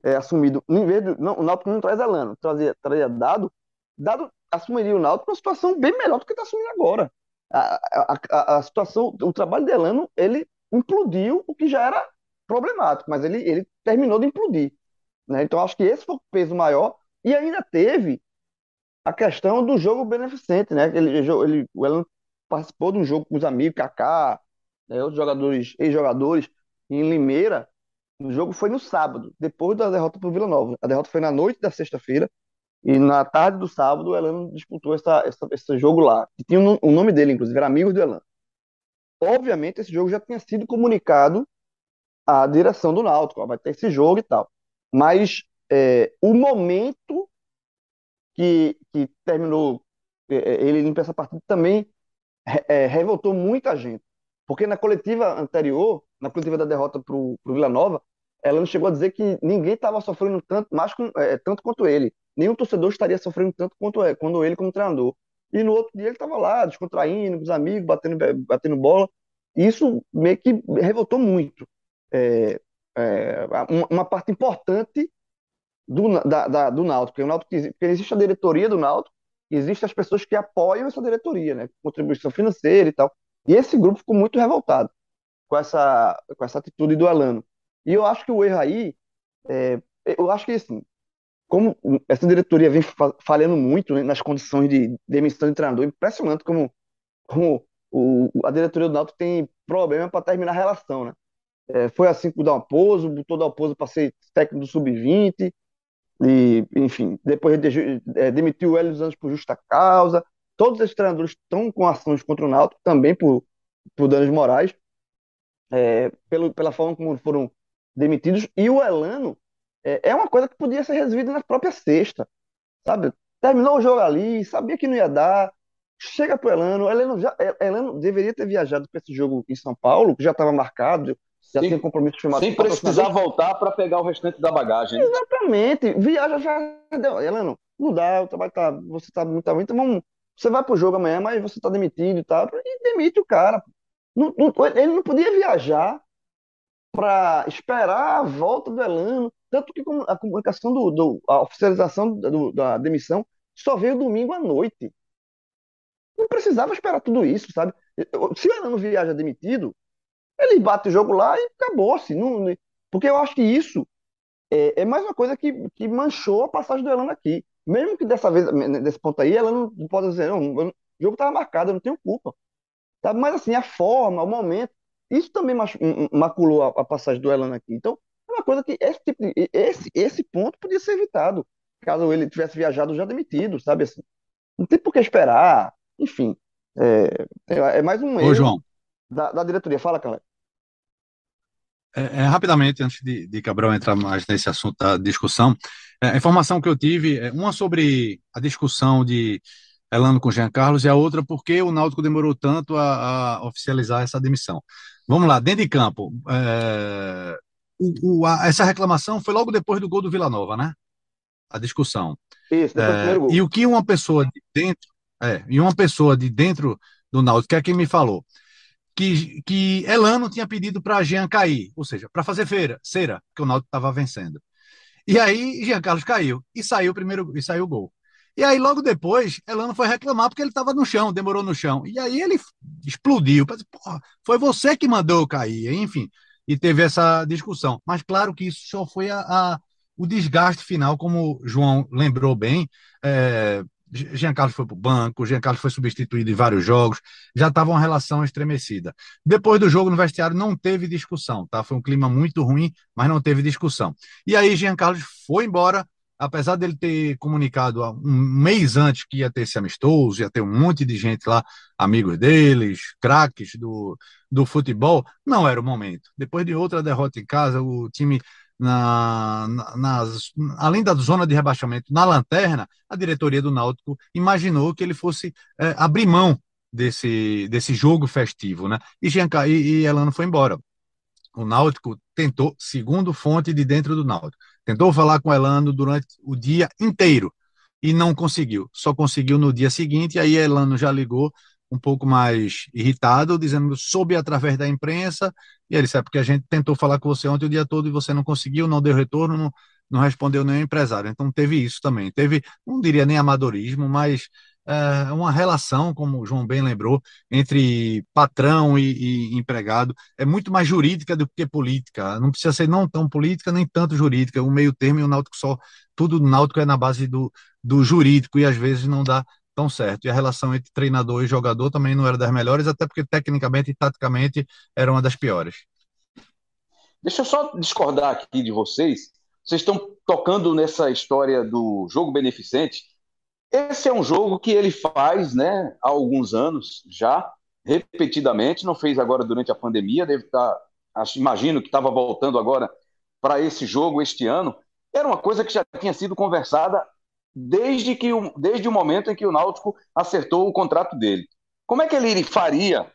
é, assumido, em vez de, não, o Náutico não traz Elano, trazia, trazia dado, dado assumiria o Náutico uma situação bem melhor do que está assumindo agora. A, a, a, a, situação, o trabalho de Elano, ele implodiu o que já era problemático, mas ele, ele terminou de implodir. Né? Então, acho que esse foi o peso maior. E ainda teve a questão do jogo beneficente, né? Ele, ele, o Elano participou de um jogo com os amigos, Kaká, né, outros jogadores, ex-jogadores, em Limeira, o jogo foi no sábado, depois da derrota para o Vila Nova. A derrota foi na noite da sexta-feira e na tarde do sábado o Elano disputou essa, essa, esse jogo lá. Que tinha o um, um nome dele, inclusive, era amigo do Elano. Obviamente, esse jogo já tinha sido comunicado à direção do Náutico, vai ter esse jogo e tal. Mas é, o momento que, que terminou é, é ele limpa essa partida também é, revoltou muita gente. Porque na coletiva anterior, na coletiva da derrota para o Vila Nova, ela não chegou a dizer que ninguém estava sofrendo tanto, mais com, é, tanto quanto ele. Nenhum torcedor estaria sofrendo tanto quanto, é, ele como treinador. e no outro dia ele estava lá, descontraindo com os amigos, batendo, batendo bola. Isso meio que revoltou muito. É, é, uma, parte importante do, da, da, do Náutico, porque, o Náutico, porque existe a diretoria do Náutico, existem as pessoas que apoiam essa diretoria, né? Contribuição financeira e tal. E esse grupo ficou muito revoltado com essa, com essa atitude do Elano. E eu acho que o erro aí, é, eu acho que assim, como essa diretoria vem falhando muito né, nas condições de demissão de treinador, impressionante como, como o, a diretoria do Náutico tem problema para terminar a relação, né? É, foi assim com o Dalpozo, botou o Dalpozo para ser técnico do Sub-20, e, enfim, depois de, é, demitiu o Hélio dos Anjos por justa causa. Todos esses treinadores estão com ações contra o Náutico, também por, por danos morais, é, pelo, pela forma como foram demitidos. E o Elano é, é uma coisa que podia ser resolvida na própria sexta, sabe? Terminou o jogo ali, sabia que não ia dar, chega pro Elano, Elano, já, Elano deveria ter viajado para esse jogo em São Paulo, que já estava marcado, já sem, compromisso chamado. Sem precisar voltar para pegar o restante da bagagem. Exatamente, viaja já deu. Elano, não dá, o trabalho tá, você tá muito ruim, então vamos, você vai pro jogo amanhã, mas você tá demitido e tal, e demite o cara. Não, não, ele não podia viajar para esperar a volta do Elano, tanto que a comunicação do, do a oficialização do, da demissão só veio domingo à noite. Não precisava esperar tudo isso, sabe? Se o Elano viaja demitido, ele bate o jogo lá e acabou-se. Não, porque eu acho que isso é, é, mais uma coisa que, que manchou a passagem do Elano aqui. Mesmo que dessa vez, desse ponto aí, ela não pode dizer, não, o jogo estava marcado, eu não tenho culpa. Sabe? Mas assim, a forma, o momento, isso também maculou a, a passagem do Elano aqui. Então, é uma coisa que esse, tipo de, esse, esse ponto podia ser evitado, caso ele tivesse viajado já demitido, sabe assim. Não tem por que esperar, enfim. É, é, é mais um erro João. Da, da diretoria. Fala, Caleb. É, é, rapidamente, antes de, de, Cabral entrar mais nesse assunto da discussão, é, a informação que eu tive, é uma sobre a discussão de Elano com Jean Carlos e a outra porque o Náutico demorou tanto a, a oficializar essa demissão. Vamos lá, dentro de campo, é, o, o, a, essa reclamação foi logo depois do gol do Vila Nova, né? A discussão. Isso, depois é, gol. E o que uma pessoa de dentro, é, e uma pessoa de dentro do Náutico, que é quem me falou, que, que Elano tinha pedido para Jean cair, ou seja, para fazer feira, cera, que o Náutico estava vencendo. E aí Jean Carlos caiu e saiu o primeiro e saiu o gol. E aí logo depois Elano foi reclamar porque ele estava no chão, demorou no chão. E aí ele explodiu, Porra, foi você que mandou cair, enfim. E teve essa discussão. Mas claro que isso só foi a, a o desgaste final, como o João lembrou bem, é, Jean Carlos foi para o banco, Jean Carlos foi substituído em vários jogos, já estava uma relação estremecida. Depois do jogo no vestiário não teve discussão, tá? Foi um clima muito ruim, mas não teve discussão. E aí Jean Carlos foi embora, apesar dele ter comunicado um mês antes que ia ter esse amistoso, ia ter um monte de gente lá, amigos deles, craques do, do futebol, não era o momento. Depois de outra derrota em casa, o time na, na, nas, além da zona de rebaixamento, na lanterna, a diretoria do Náutico imaginou que ele fosse é, abrir mão desse, desse jogo festivo, né? E, Gianca, e, e Elano foi embora. O Náutico tentou, segundo fonte de dentro do Náutico, tentou falar com Elano durante o dia inteiro e não conseguiu. Só conseguiu no dia seguinte, aí Elano já ligou um pouco mais irritado, dizendo soube através da imprensa, e ele disse, é porque a gente tentou falar com você ontem o dia todo e você não conseguiu, não deu retorno, não, não respondeu nenhum empresário. Então teve isso também. Teve, não diria nem amadorismo, mas é, uma relação, como o João bem lembrou, entre patrão e, e, empregado, é muito mais jurídica do que política. Não precisa ser não tão política, nem tanto jurídica. O meio termo e o náutico só, tudo do náutico é na base do, do jurídico e às vezes não dá tão certo. E a relação entre treinador e jogador também não era das melhores, até porque tecnicamente e taticamente era uma das piores. Deixa eu só discordar aqui de vocês. Vocês estão tocando nessa história do jogo beneficente. Esse é um jogo que ele faz né, há alguns anos já, repetidamente, não fez agora durante a pandemia, deve estar, acho, imagino que estava voltando agora para esse jogo este ano. Era uma coisa que já tinha sido conversada desde, que o, desde o momento em que o Náutico acertou o contrato dele. Como é que ele faria?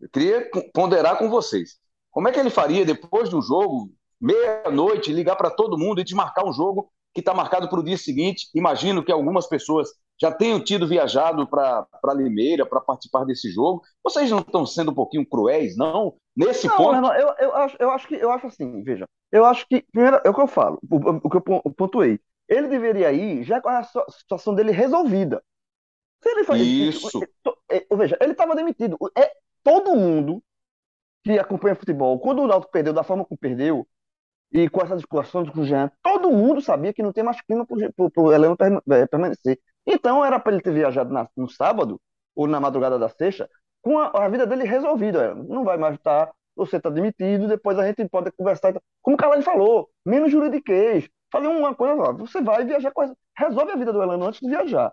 Eu queria ponderar com vocês. Como é que ele faria depois do jogo, meia-noite, ligar para todo mundo e desmarcar um jogo que está marcado para o dia seguinte? Imagino que algumas pessoas já tenham tido viajado para Limeira para participar desse jogo. Vocês não estão sendo um pouquinho cruéis, não? Nesse não, ponto? Irmão, eu, eu, acho, eu acho que eu acho assim, veja, eu acho que, primeiro, é o que eu falo, o, o que eu pontuei. Ele deveria ir já com a situação dele resolvida. Se ele faz isso, é, veja, ele estava demitido. É todo mundo que acompanha futebol, quando o Náutico perdeu da forma como perdeu, e com essas discussões com o Jean, todo mundo sabia que não tem mais clima para o Heleno é, permanecer. Então era para ele ter viajado na, no sábado, ou na madrugada da sexta, com a, a vida dele resolvida. Não vai mais estar, você está demitido, depois a gente pode conversar. Como o Carlos falou, menos juridiquês. Falei uma coisa, você vai viajar resolve a vida do Elano antes de viajar.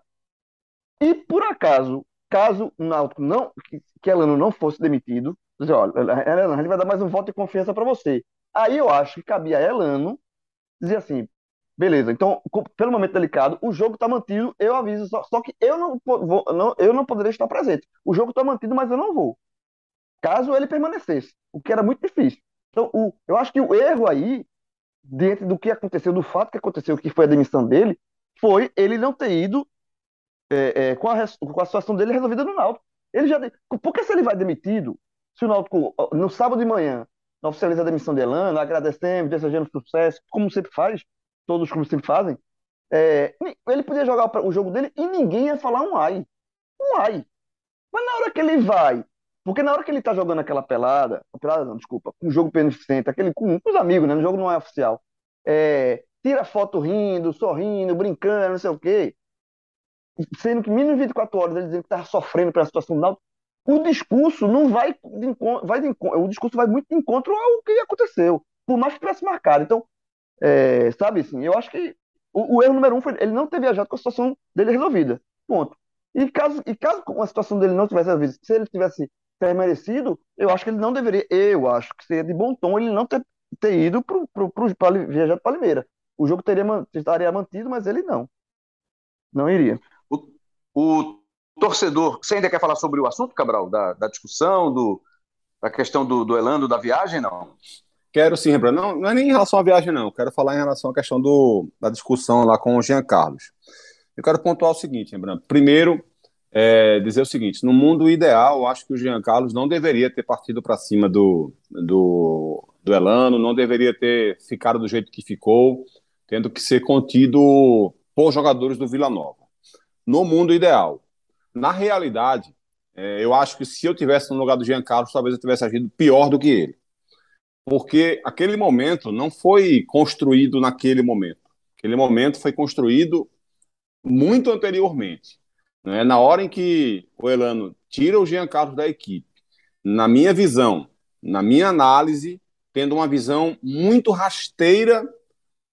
E por acaso, caso Náutico não, que, que Elano não fosse demitido, dizer, olha, Elano, a gente vai dar mais um voto de confiança para você. Aí eu acho que cabia a Elano dizer assim, beleza, então, pelo momento delicado, o jogo está mantido, eu aviso, só, só que eu não, vou, não, eu não poderia estar presente. O jogo está mantido, mas eu não vou. Caso ele permanecesse, o que era muito difícil. Então, o, eu acho que o erro aí, dentro do que aconteceu, do fato que aconteceu, que foi a demissão dele, foi ele não ter ido é, é, com, a, com a situação dele resolvida no Náutico. Ele já, porque se ele vai demitido, se o Náutico, no sábado de manhã, oficializa a demissão de Elano, agradecemos, desejando sucesso, como sempre faz, todos os clubes sempre fazem, é, ele podia jogar o jogo dele e ninguém ia falar um ai. Um ai. Mas na hora que ele vai, porque na hora que ele tá jogando aquela pelada, pelada não, desculpa, um jogo beneficente, aquele com, com os amigos, né? O jogo não é oficial. É, tira foto rindo, sorrindo, brincando, não sei o quê. Sendo que menos 24 horas ele dizendo que estava sofrendo pela situação do Náutico, o discurso não vai, de, vai de, o discurso vai muito de encontro ao que aconteceu, por mais que tivesse marcado. Então, é, sabe assim, eu acho que o, o, erro número um foi ele não ter viajado com a situação dele resolvida. Ponto. E caso, e caso a situação dele não tivesse resolvida, se ele tivesse merecido, eu acho que ele não deveria, eu acho que seria de bom tom ele não ter, ter ido para viajar para Limeira. O jogo teria, estaria mantido, mas ele não. Não iria. O, o torcedor, você ainda quer falar sobre o assunto, Cabral? Da, da discussão, do, da questão do, do Elando, da viagem, não? Quero sim, Rembrandt. Não, não é nem em relação à viagem, não. Quero falar em relação à questão do, da discussão lá com o Jean Carlos. Eu quero pontuar o seguinte, Rembrandt. Primeiro, é, dizer o seguinte: no mundo ideal, acho que o Jean Carlos não deveria ter partido para cima do, do, do Elano, não deveria ter ficado do jeito que ficou, tendo que ser contido por jogadores do Vila Nova. No mundo ideal. Na realidade, é, eu acho que se eu tivesse no lugar do Jean Carlos, talvez eu tivesse agido pior do que ele porque aquele momento não foi construído naquele momento. Aquele momento foi construído muito anteriormente. Né? Na hora em que o Elano tira o Jean Carlos da equipe, na minha visão, na minha análise, tendo uma visão muito rasteira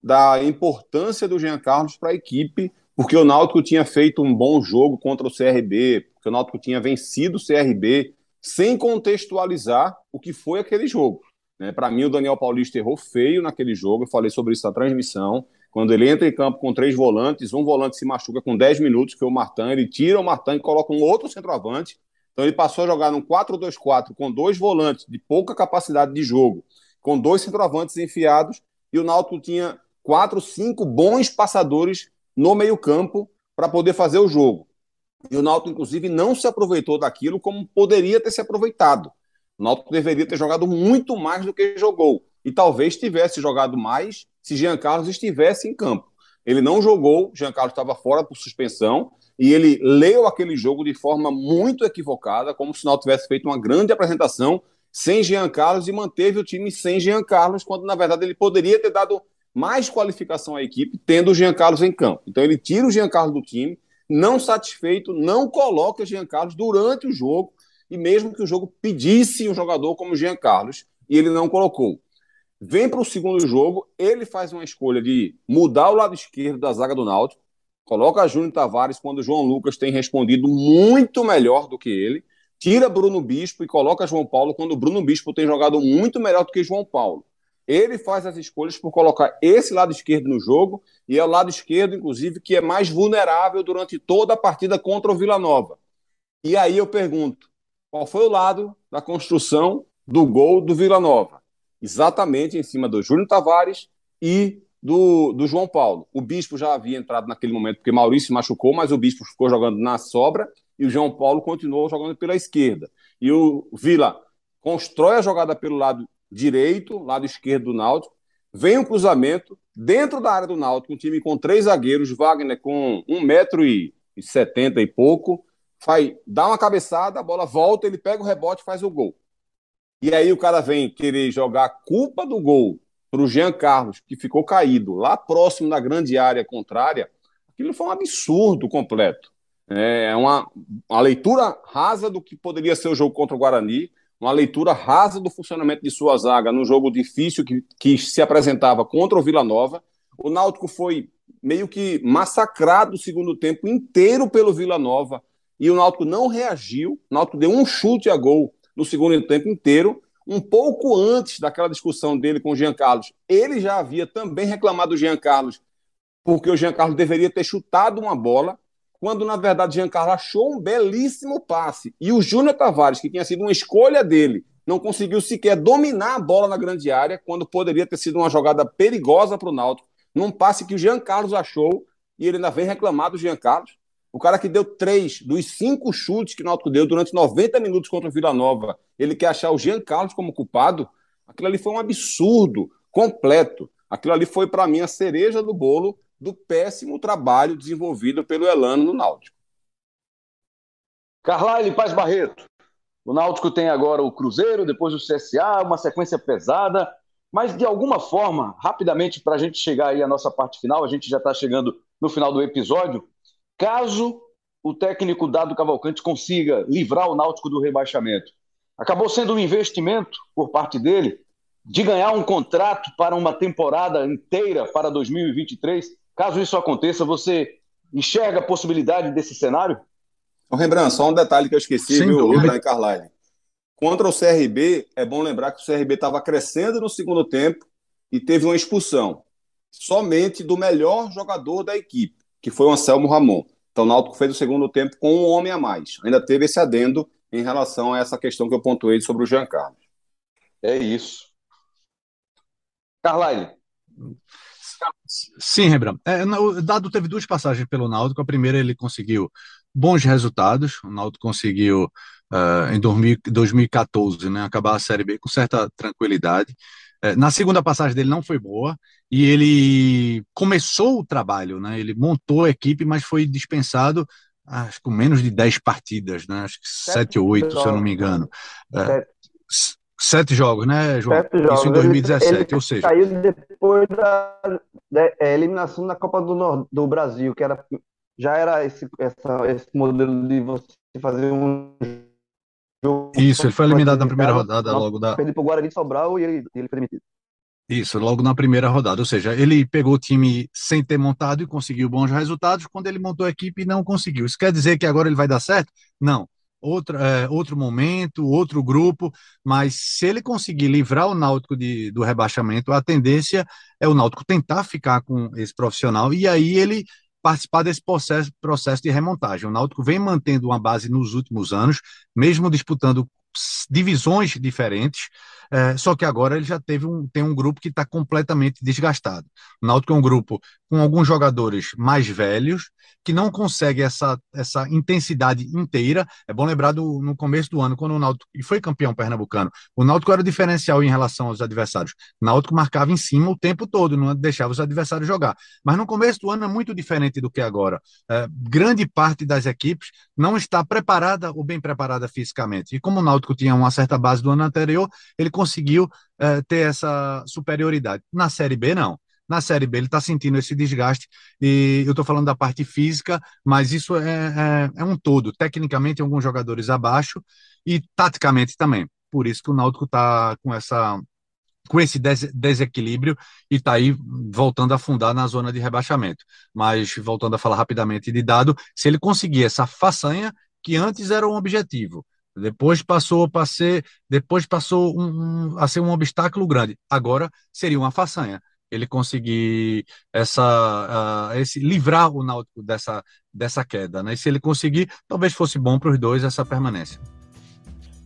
da importância do Jean Carlos para a equipe, porque o Náutico tinha feito um bom jogo contra o CRB, porque o Náutico tinha vencido o CRB, sem contextualizar o que foi aquele jogo. Né? Para mim, o Daniel Paulista errou feio naquele jogo. Eu falei sobre isso na transmissão. Quando ele entra em campo com três volantes, um volante se machuca com 10 minutos, que é o Martin, ele tira o Martin e coloca um outro centroavante. Então ele passou a jogar num 4-2-4 com dois volantes de pouca capacidade de jogo, com dois centroavantes enfiados, e o Náutico tinha quatro, cinco bons passadores no meio-campo para poder fazer o jogo. E o Náutico, inclusive, não se aproveitou daquilo como poderia ter se aproveitado. O Náutico deveria ter jogado muito mais do que jogou. E talvez tivesse jogado mais se Jean Carlos estivesse em campo. Ele não jogou, Jean Carlos estava fora por suspensão, e ele leu aquele jogo de forma muito equivocada, como se o Náutico tivesse feito uma grande apresentação sem Jean Carlos e manteve o time sem Jean Carlos, quando na verdade ele poderia ter dado mais qualificação à equipe tendo o Jean Carlos em campo. Então ele tira o Jean Carlos do time, não satisfeito, não coloca o Jean Carlos durante o jogo e mesmo que o jogo pedisse um jogador como o Jean Carlos, e ele não colocou. Vem para o segundo jogo, ele faz uma escolha de mudar o lado esquerdo da zaga do Náutico, coloca Júnior Tavares quando João Lucas tem respondido muito melhor do que ele, tira Bruno Bispo e coloca João Paulo quando Bruno Bispo tem jogado muito melhor do que João Paulo. Ele faz as escolhas por colocar esse lado esquerdo no jogo, e é o lado esquerdo, inclusive, que é mais vulnerável durante toda a partida contra o Vila Nova. E aí eu pergunto: qual foi o lado da construção do gol do Vila Nova? Exatamente em cima do Júnior Tavares e do, do João Paulo. O Bispo já havia entrado naquele momento, porque Maurício machucou, mas o Bispo ficou jogando na sobra e o João Paulo continuou jogando pela esquerda. E o Vila constrói a jogada pelo lado direito, lado esquerdo do Náutico, vem um cruzamento dentro da área do Náutico, um time com três zagueiros, Wagner com 1,70m e pouco, faz, dá uma cabeçada, a bola volta, ele pega o rebote e faz o gol. E aí o cara vem querer jogar a culpa do gol para o Jean Carlos, que ficou caído lá próximo da grande área contrária, aquilo foi um absurdo completo. É uma, uma leitura rasa do que poderia ser o jogo contra o Guarani, uma leitura rasa do funcionamento de sua zaga num jogo difícil que, que se apresentava contra o Vila Nova. O Náutico foi meio que massacrado o segundo tempo inteiro pelo Vila Nova e o Náutico não reagiu. O Náutico deu um chute a gol no segundo tempo inteiro um pouco antes daquela discussão dele com o Jean Carlos, ele já havia também reclamado do Jean Carlos, porque o Jean Carlos deveria ter chutado uma bola, quando na verdade Jean Carlos achou um belíssimo passe. E o Júnior Tavares, que tinha sido uma escolha dele, não conseguiu sequer dominar a bola na grande área, quando poderia ter sido uma jogada perigosa para o Náutico, num passe que o Jean Carlos achou, e ele ainda vem reclamar do Jean Carlos. O cara que deu três dos cinco chutes que o Náutico deu durante 90 minutos contra o Vila Nova, ele quer achar o Jean Carlos como culpado? Aquilo ali foi um absurdo completo. Aquilo ali foi, para mim, a cereja do bolo do péssimo trabalho desenvolvido pelo Elano no Náutico. Carlyle Paz Barreto. O Náutico tem agora o Cruzeiro, depois o CSA, uma sequência pesada, mas de alguma forma, rapidamente, para a gente chegar aí à nossa parte final, a gente já está chegando no final do episódio. Caso o técnico Dado Cavalcante consiga livrar o Náutico do rebaixamento, acabou sendo um investimento por parte dele de ganhar um contrato para uma temporada inteira para 2023. Caso isso aconteça, você enxerga a possibilidade desse cenário? Ô, Rembrandt, só um detalhe que eu esqueci, Sem viu, Rembrandt Carlyle. Contra o CRB, é bom lembrar que o CRB estava crescendo no segundo tempo e teve uma expulsão somente do melhor jogador da equipe que foi o Anselmo Ramon. Então o Náutico fez o segundo tempo com um homem a mais. Ainda teve esse adendo em relação a essa questão que eu pontuei sobre o Jean Carlos. É isso. Carlyle. Sim, Rembrandt. É, o Dado teve duas passagens pelo Náutico. A primeira ele conseguiu bons resultados. O Náutico conseguiu uh, em 2014 né, acabar a Série B com certa tranquilidade. É, na segunda passagem dele não foi boa e ele começou o trabalho, né? Ele montou a equipe, mas foi dispensado acho com menos de 10 partidas, né? Acho que 7 ou 8, se eu não me engano. É, sete jogos, né, João? Sete jogos. Isso em 2017, ele, ele ou seja. Saiu depois da, da é, eliminação da Copa do, Nord, do Brasil, que era, já era esse, essa, esse modelo de você fazer um isso, ele foi eliminado na primeira rodada logo da. Perdeu para o Guarani de Sobral e ele, ele foi demitido. Isso, logo na primeira rodada. Ou seja, ele pegou o time sem ter montado e conseguiu bons resultados. Quando ele montou a equipe, não conseguiu. Isso quer dizer que agora ele vai dar certo? Não. Outro, é, outro momento, outro grupo, mas se ele conseguir livrar o Náutico de, do rebaixamento, a tendência é o Náutico tentar ficar com esse profissional e aí ele participar desse processo, processo de remontagem. O Náutico vem mantendo uma base nos últimos anos, mesmo disputando divisões diferentes, é, só que agora ele já teve um, tem um grupo que está completamente desgastado. O Náutico é um grupo com alguns jogadores mais velhos, que não consegue essa, essa intensidade inteira. É bom lembrar do, no começo do ano, quando o Náutico e foi campeão pernambucano, o Náutico era diferencial em relação aos adversários. O Náutico marcava em cima o tempo todo, não deixava os adversários jogar. Mas no começo do ano é muito diferente do que agora. É, grande parte das equipes não está preparada ou bem preparada fisicamente. E como o Náutico tinha uma certa base do ano anterior, ele conseguiu é, ter essa superioridade. Na Série B, não. Na Série B, ele está sentindo esse desgaste, e eu estou falando da parte física, mas isso é, é, é um todo. Tecnicamente, alguns jogadores abaixo e taticamente também. Por isso que o Náutico está com essa com esse des desequilíbrio e está aí voltando a afundar na zona de rebaixamento. Mas voltando a falar rapidamente de dado, se ele conseguir essa façanha, que antes era um objetivo, depois passou a ser, depois passou um, um, a ser um obstáculo grande, agora seria uma façanha ele conseguir essa, uh, esse livrar o Náutico dessa, dessa queda, né? E se ele conseguir, talvez fosse bom para os dois essa permanência.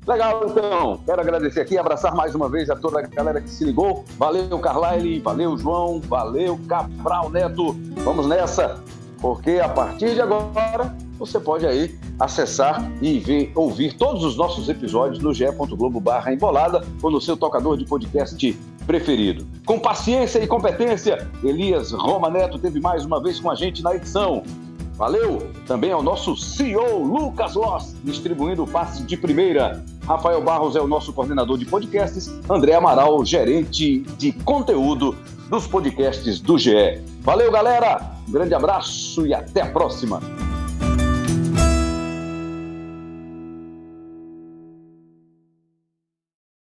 Legal, então. Quero agradecer aqui, abraçar mais uma vez a toda a galera que se ligou. Valeu, Carlyle, valeu, João, valeu, Cabral Neto. Vamos nessa, porque a partir de agora você pode aí acessar e ver, ouvir todos os nossos episódios no ge.globo barra embolada ou no seu tocador de podcast preferido. Com paciência e competência, Elias Roma Neto teve mais uma vez com a gente na edição. Valeu! Também ao nosso CEO, Lucas Loss, distribuindo o passe de primeira. Rafael Barros é o nosso coordenador de podcasts. André Amaral, gerente de conteúdo dos podcasts do GE. Valeu, galera! Um grande abraço e até a próxima!